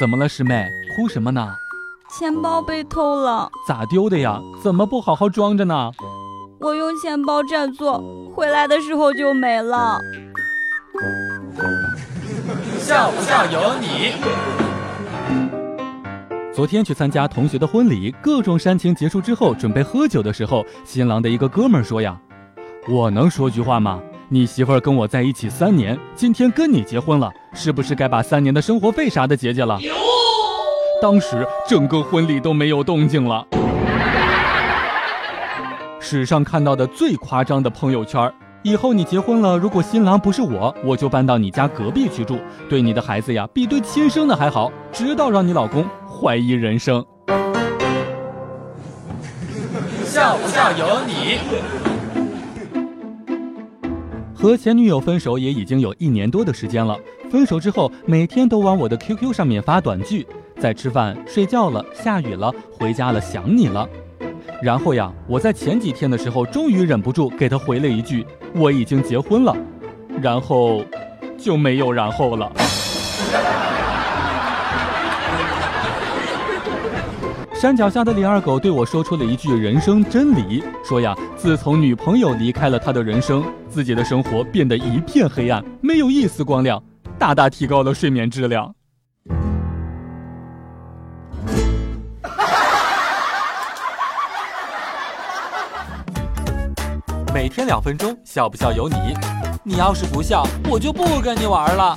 怎么了，师妹？哭什么呢？钱包被偷了。咋丢的呀？怎么不好好装着呢？我用钱包占座，回来的时候就没了。笑不笑由你。昨天去参加同学的婚礼，各种煽情结束之后，准备喝酒的时候，新郎的一个哥们儿说呀：“我能说句话吗？你媳妇儿跟我在一起三年，今天跟你结婚了，是不是该把三年的生活费啥的结结了？”当时整个婚礼都没有动静了。史上看到的最夸张的朋友圈。以后你结婚了，如果新郎不是我，我就搬到你家隔壁去住，对你的孩子呀，比对亲生的还好，直到让你老公怀疑人生。笑不笑由你。和前女友分手也已经有一年多的时间了，分手之后每天都往我的 QQ 上面发短句，在吃饭、睡觉了，下雨了，回家了，想你了。然后呀，我在前几天的时候，终于忍不住给他回了一句：“我已经结婚了。”然后，就没有然后了。山脚下的李二狗对我说出了一句人生真理，说呀，自从女朋友离开了他的人生，自己的生活变得一片黑暗，没有一丝光亮，大大提高了睡眠质量。每天两分钟，笑不笑由你。你要是不笑，我就不跟你玩了。